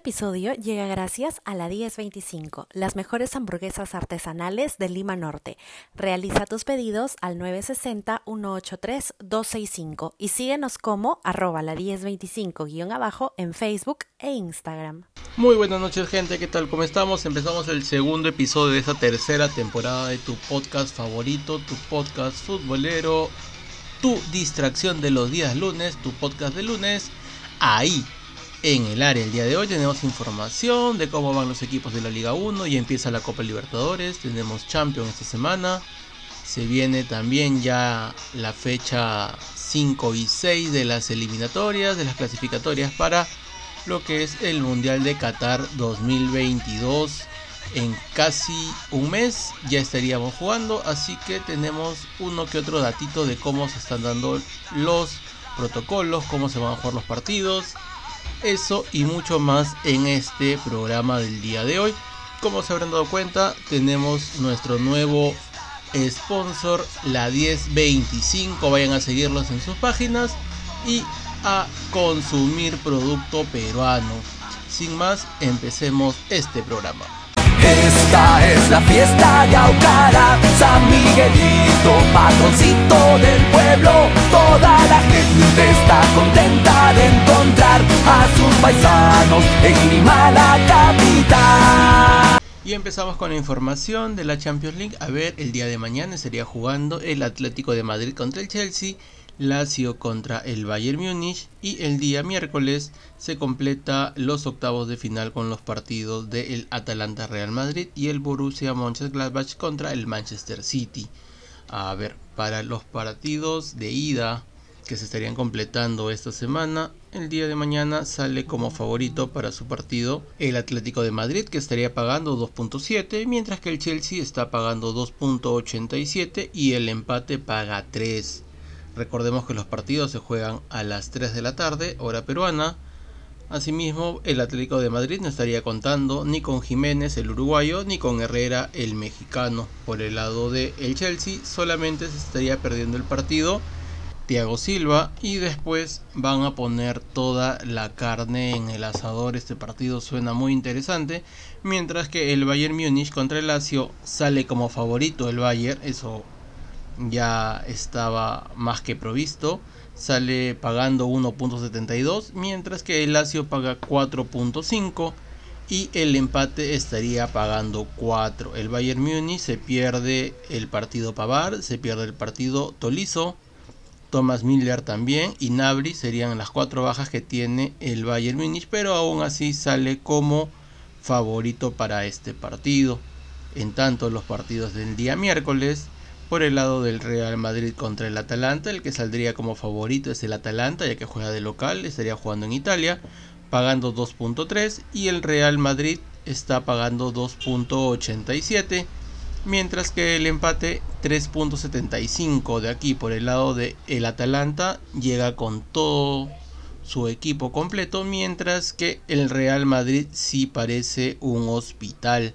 episodio llega gracias a la 1025, las mejores hamburguesas artesanales de Lima Norte. Realiza tus pedidos al 960-183-265 y síguenos como arroba la 1025 guion abajo en Facebook e Instagram. Muy buenas noches gente, ¿qué tal? ¿Cómo estamos? Empezamos el segundo episodio de esta tercera temporada de tu podcast favorito, tu podcast futbolero, tu distracción de los días lunes, tu podcast de lunes, ahí en el área. El día de hoy tenemos información de cómo van los equipos de la Liga 1 y empieza la Copa Libertadores. Tenemos Champions esta semana. Se viene también ya la fecha 5 y 6 de las eliminatorias, de las clasificatorias para lo que es el Mundial de Qatar 2022. En casi un mes ya estaríamos jugando, así que tenemos uno que otro datito de cómo se están dando los protocolos, cómo se van a jugar los partidos eso y mucho más en este programa del día de hoy. Como se habrán dado cuenta, tenemos nuestro nuevo sponsor, la 1025. Vayan a seguirlos en sus páginas y a consumir producto peruano. Sin más, empecemos este programa. Esta es la fiesta Yaucara, San Miguelito, patroncito del pueblo. Toda la gente está contenta de encontrar a sus paisanos en Lima, la capital. Y empezamos con la información de la Champions League. A ver, el día de mañana estaría jugando el Atlético de Madrid contra el Chelsea Lazio contra el Bayern Múnich y el día miércoles se completa los octavos de final con los partidos del Atalanta Real Madrid y el Borussia Mönchengladbach contra el Manchester City. A ver, para los partidos de ida que se estarían completando esta semana, el día de mañana sale como favorito para su partido el Atlético de Madrid que estaría pagando 2.7, mientras que el Chelsea está pagando 2.87 y el empate paga 3. Recordemos que los partidos se juegan a las 3 de la tarde, hora peruana. Asimismo, el Atlético de Madrid no estaría contando ni con Jiménez, el uruguayo, ni con Herrera, el mexicano. Por el lado de el Chelsea, solamente se estaría perdiendo el partido Thiago Silva y después van a poner toda la carne en el asador. Este partido suena muy interesante, mientras que el Bayern Múnich contra el Lazio sale como favorito el Bayern, eso ya estaba más que provisto. Sale pagando 1.72, mientras que el Lazio paga 4.5 y el empate estaría pagando 4. El Bayern Múnich se pierde el partido Pavar, se pierde el partido Tolizo, Thomas Miller también y Nabri serían las cuatro bajas que tiene el Bayern Múnich, pero aún así sale como favorito para este partido. En tanto los partidos del día miércoles por el lado del Real Madrid contra el Atalanta, el que saldría como favorito es el Atalanta, ya que juega de local, estaría jugando en Italia, pagando 2.3 y el Real Madrid está pagando 2.87, mientras que el empate 3.75 de aquí por el lado de el Atalanta llega con todo su equipo completo, mientras que el Real Madrid sí parece un hospital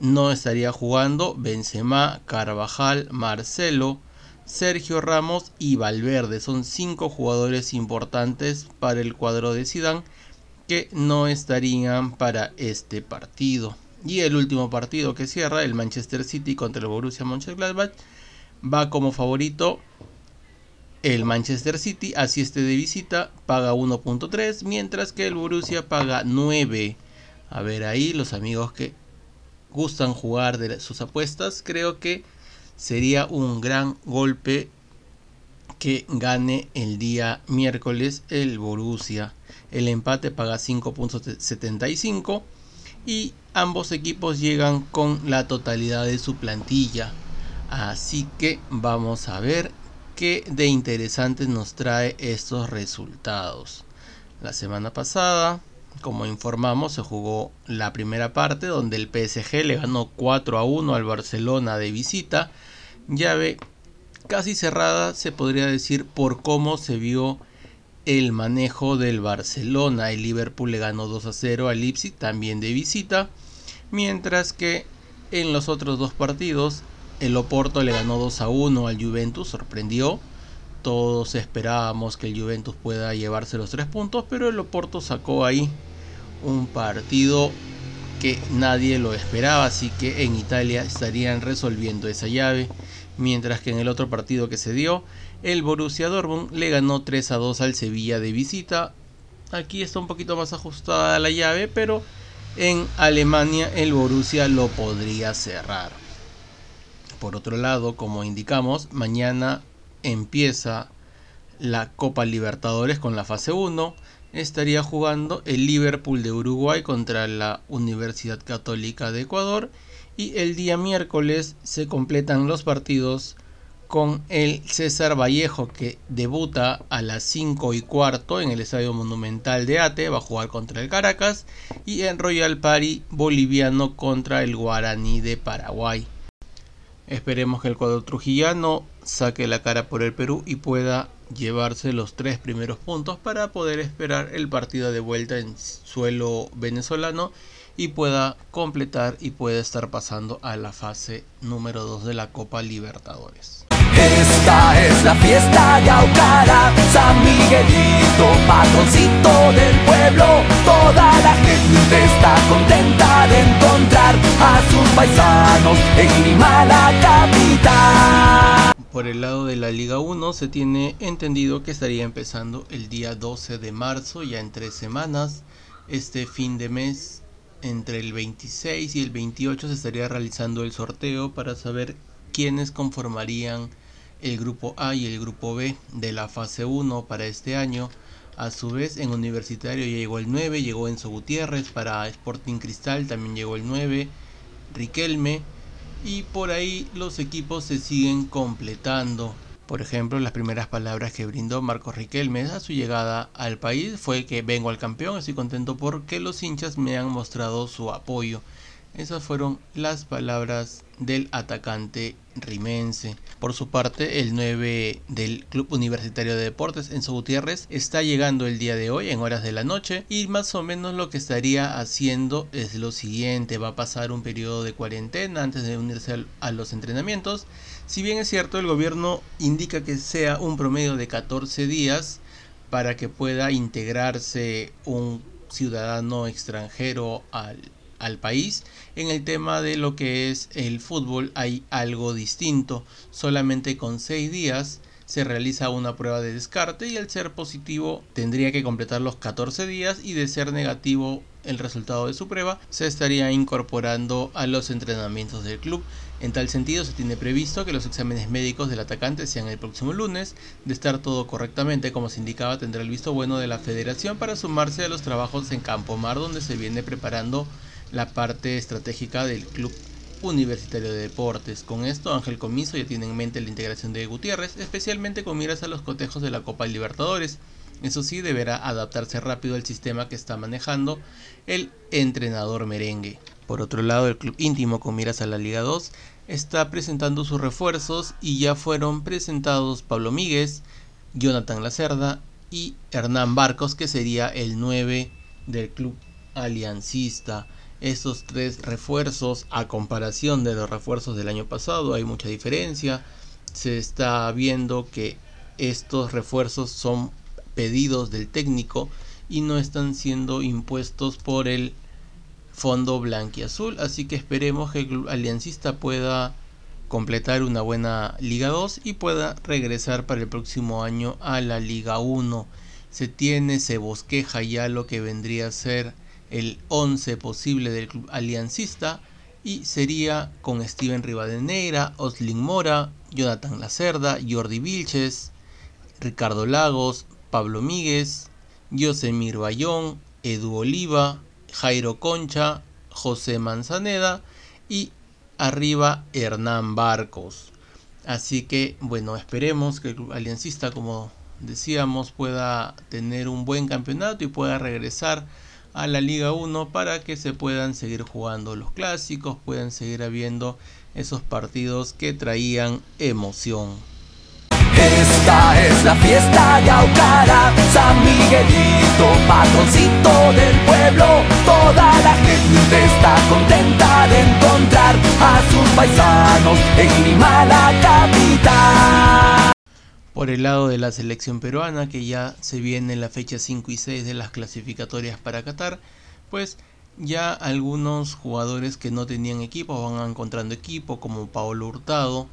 no estaría jugando Benzema, Carvajal, Marcelo, Sergio Ramos y Valverde. Son cinco jugadores importantes para el cuadro de Zidane que no estarían para este partido. Y el último partido que cierra, el Manchester City contra el Borussia Mönchengladbach, va como favorito el Manchester City, así este de visita, paga 1.3, mientras que el Borussia paga 9. A ver ahí los amigos que gustan jugar de sus apuestas, creo que sería un gran golpe que gane el día miércoles el Borussia. El empate paga 5.75 y ambos equipos llegan con la totalidad de su plantilla. Así que vamos a ver qué de interesantes nos trae estos resultados. La semana pasada como informamos, se jugó la primera parte donde el PSG le ganó 4 a 1 al Barcelona de visita. Llave casi cerrada, se podría decir, por cómo se vio el manejo del Barcelona. El Liverpool le ganó 2 a 0 al Leipzig, también de visita. Mientras que en los otros dos partidos, el Oporto le ganó 2 a 1 al Juventus, sorprendió. Todos esperábamos que el Juventus pueda llevarse los tres puntos, pero el Oporto sacó ahí un partido que nadie lo esperaba, así que en Italia estarían resolviendo esa llave, mientras que en el otro partido que se dio, el Borussia Dortmund le ganó 3 a 2 al Sevilla de visita. Aquí está un poquito más ajustada la llave, pero en Alemania el Borussia lo podría cerrar. Por otro lado, como indicamos, mañana empieza la Copa Libertadores con la fase 1 estaría jugando el Liverpool de Uruguay contra la Universidad Católica de Ecuador y el día miércoles se completan los partidos con el César Vallejo que debuta a las 5 y cuarto en el Estadio Monumental de Ate, va a jugar contra el Caracas y en Royal Party boliviano contra el Guaraní de Paraguay. Esperemos que el cuadro trujillano saque la cara por el Perú y pueda llevarse los tres primeros puntos para poder esperar el partido de vuelta en suelo venezolano y pueda completar y pueda estar pasando a la fase número 2 de la Copa Libertadores. Esta es la fiesta Yaucara, San Miguelito, patroncito del pueblo. Toda la gente está contenta de encontrar a sus paisanos en Lima, la capital. Por el lado de la Liga 1 se tiene entendido que estaría empezando el día 12 de marzo, ya en tres semanas. Este fin de mes, entre el 26 y el 28, se estaría realizando el sorteo para saber quiénes conformarían el grupo A y el grupo B de la fase 1 para este año. A su vez, en Universitario llegó el 9, llegó Enzo Gutiérrez, para Sporting Cristal también llegó el 9, Riquelme y por ahí los equipos se siguen completando. Por ejemplo, las primeras palabras que brindó Marcos Riquelme a su llegada al país fue que vengo al campeón, estoy contento porque los hinchas me han mostrado su apoyo. Esas fueron las palabras del atacante rimense. Por su parte, el 9 del Club Universitario de Deportes, Enzo Gutiérrez, está llegando el día de hoy en horas de la noche y más o menos lo que estaría haciendo es lo siguiente. Va a pasar un periodo de cuarentena antes de unirse a los entrenamientos. Si bien es cierto, el gobierno indica que sea un promedio de 14 días para que pueda integrarse un ciudadano extranjero al al país. En el tema de lo que es el fútbol hay algo distinto. Solamente con 6 días se realiza una prueba de descarte y al ser positivo tendría que completar los 14 días y de ser negativo el resultado de su prueba se estaría incorporando a los entrenamientos del club. En tal sentido se tiene previsto que los exámenes médicos del atacante sean el próximo lunes. De estar todo correctamente como se indicaba tendrá el visto bueno de la federación para sumarse a los trabajos en Campo Mar donde se viene preparando la parte estratégica del club universitario de deportes. Con esto, Ángel Comiso ya tiene en mente la integración de Gutiérrez, especialmente con miras a los cotejos de la Copa Libertadores. Eso sí, deberá adaptarse rápido al sistema que está manejando el entrenador merengue. Por otro lado, el club íntimo con miras a la Liga 2 está presentando sus refuerzos y ya fueron presentados Pablo Míguez, Jonathan Lacerda y Hernán Barcos, que sería el 9 del club aliancista. Estos tres refuerzos a comparación de los refuerzos del año pasado hay mucha diferencia. Se está viendo que estos refuerzos son pedidos del técnico y no están siendo impuestos por el fondo blanquiazul así que esperemos que el aliancista pueda completar una buena Liga 2 y pueda regresar para el próximo año a la Liga 1 se tiene se bosqueja ya lo que vendría a ser el 11 posible del club aliancista y sería con Steven Rivadeneira, Oslin Mora, Jonathan Lacerda, Jordi Vilches, Ricardo Lagos, Pablo Míguez, Yosemir Bayón, Edu Oliva, Jairo Concha, José Manzaneda y arriba Hernán Barcos. Así que bueno, esperemos que el club aliancista, como decíamos, pueda tener un buen campeonato y pueda regresar a la Liga 1 para que se puedan seguir jugando los clásicos, puedan seguir habiendo esos partidos que traían emoción. Esta es la fiesta Yaucara, San Miguelito, patroncito del pueblo. Toda la gente está contenta de encontrar a sus paisanos en Lima, la capital. Por el lado de la selección peruana, que ya se viene la fecha 5 y 6 de las clasificatorias para Qatar, pues ya algunos jugadores que no tenían equipo van encontrando equipo, como Paolo Hurtado,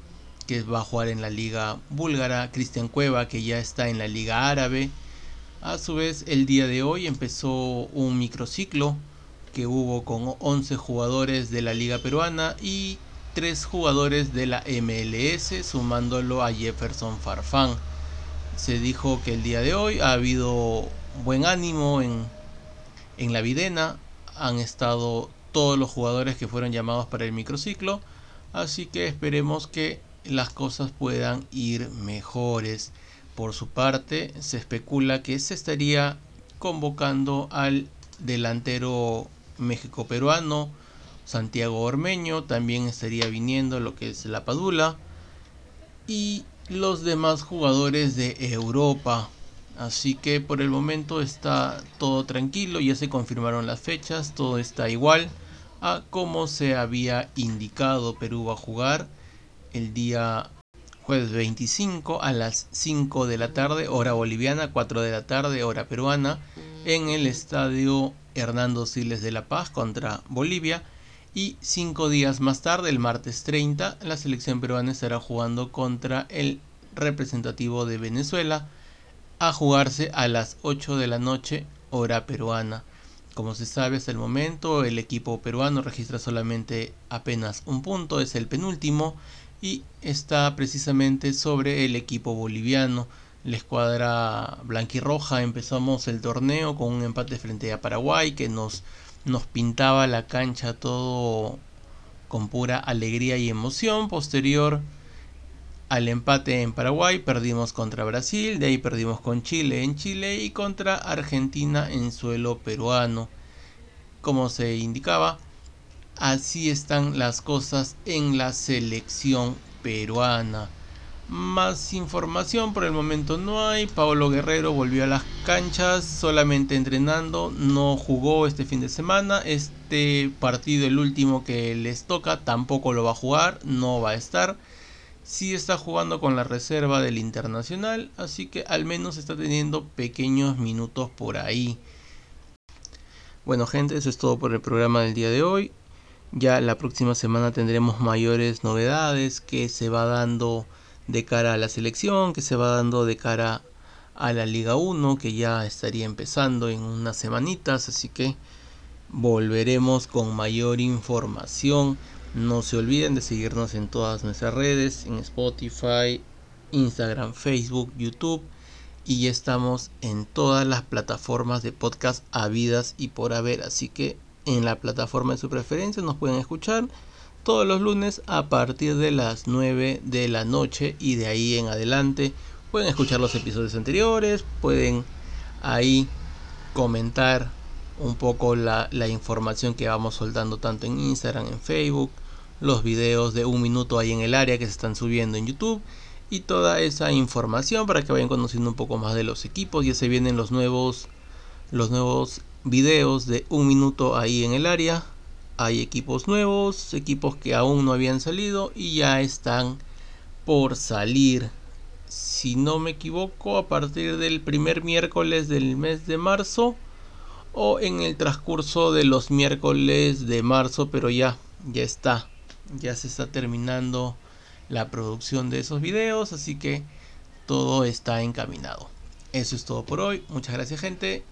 que va a jugar en la liga búlgara, Cristian Cueva, que ya está en la liga árabe. A su vez, el día de hoy empezó un microciclo que hubo con 11 jugadores de la liga peruana y 3 jugadores de la MLS, sumándolo a Jefferson Farfán. Se dijo que el día de hoy ha habido buen ánimo en, en la Videna, han estado todos los jugadores que fueron llamados para el microciclo, así que esperemos que las cosas puedan ir mejores. Por su parte, se especula que se estaría convocando al delantero México-peruano Santiago Ormeño, también estaría viniendo lo que es la Padula y los demás jugadores de Europa. Así que por el momento está todo tranquilo, ya se confirmaron las fechas, todo está igual a como se había indicado. Perú va a jugar el día jueves 25 a las 5 de la tarde, hora boliviana, 4 de la tarde, hora peruana, en el estadio Hernando Siles de La Paz contra Bolivia. Y cinco días más tarde, el martes 30, la selección peruana estará jugando contra el representativo de Venezuela a jugarse a las 8 de la noche hora peruana. Como se sabe hasta el momento, el equipo peruano registra solamente apenas un punto, es el penúltimo y está precisamente sobre el equipo boliviano. La escuadra blanquirroja empezamos el torneo con un empate frente a Paraguay que nos, nos pintaba la cancha todo con pura alegría y emoción. Posterior al empate en Paraguay perdimos contra Brasil, de ahí perdimos con Chile en Chile y contra Argentina en suelo peruano. Como se indicaba, así están las cosas en la selección peruana. Más información por el momento no hay. Pablo Guerrero volvió a las canchas solamente entrenando. No jugó este fin de semana. Este partido, el último que les toca, tampoco lo va a jugar. No va a estar sí está jugando con la reserva del Internacional, así que al menos está teniendo pequeños minutos por ahí. Bueno gente, eso es todo por el programa del día de hoy. Ya la próxima semana tendremos mayores novedades que se va dando de cara a la selección, que se va dando de cara a la Liga 1, que ya estaría empezando en unas semanitas, así que volveremos con mayor información. No se olviden de seguirnos en todas nuestras redes, en Spotify, Instagram, Facebook, YouTube. Y ya estamos en todas las plataformas de podcast habidas y por haber. Así que en la plataforma de su preferencia nos pueden escuchar todos los lunes a partir de las 9 de la noche y de ahí en adelante pueden escuchar los episodios anteriores, pueden ahí comentar un poco la, información que vamos soltando tanto en Instagram, en Facebook, los videos de un minuto ahí en el área que se están subiendo en YouTube y toda esa información para que vayan conociendo un poco más de los equipos. Ya se vienen los nuevos, los nuevos videos de un minuto ahí en el área. Hay equipos nuevos, equipos que aún no habían salido y ya están por salir. Si no me equivoco, a partir del primer miércoles del mes de marzo o en el transcurso de los miércoles de marzo, pero ya, ya está. Ya se está terminando la producción de esos videos, así que todo está encaminado. Eso es todo por hoy. Muchas gracias gente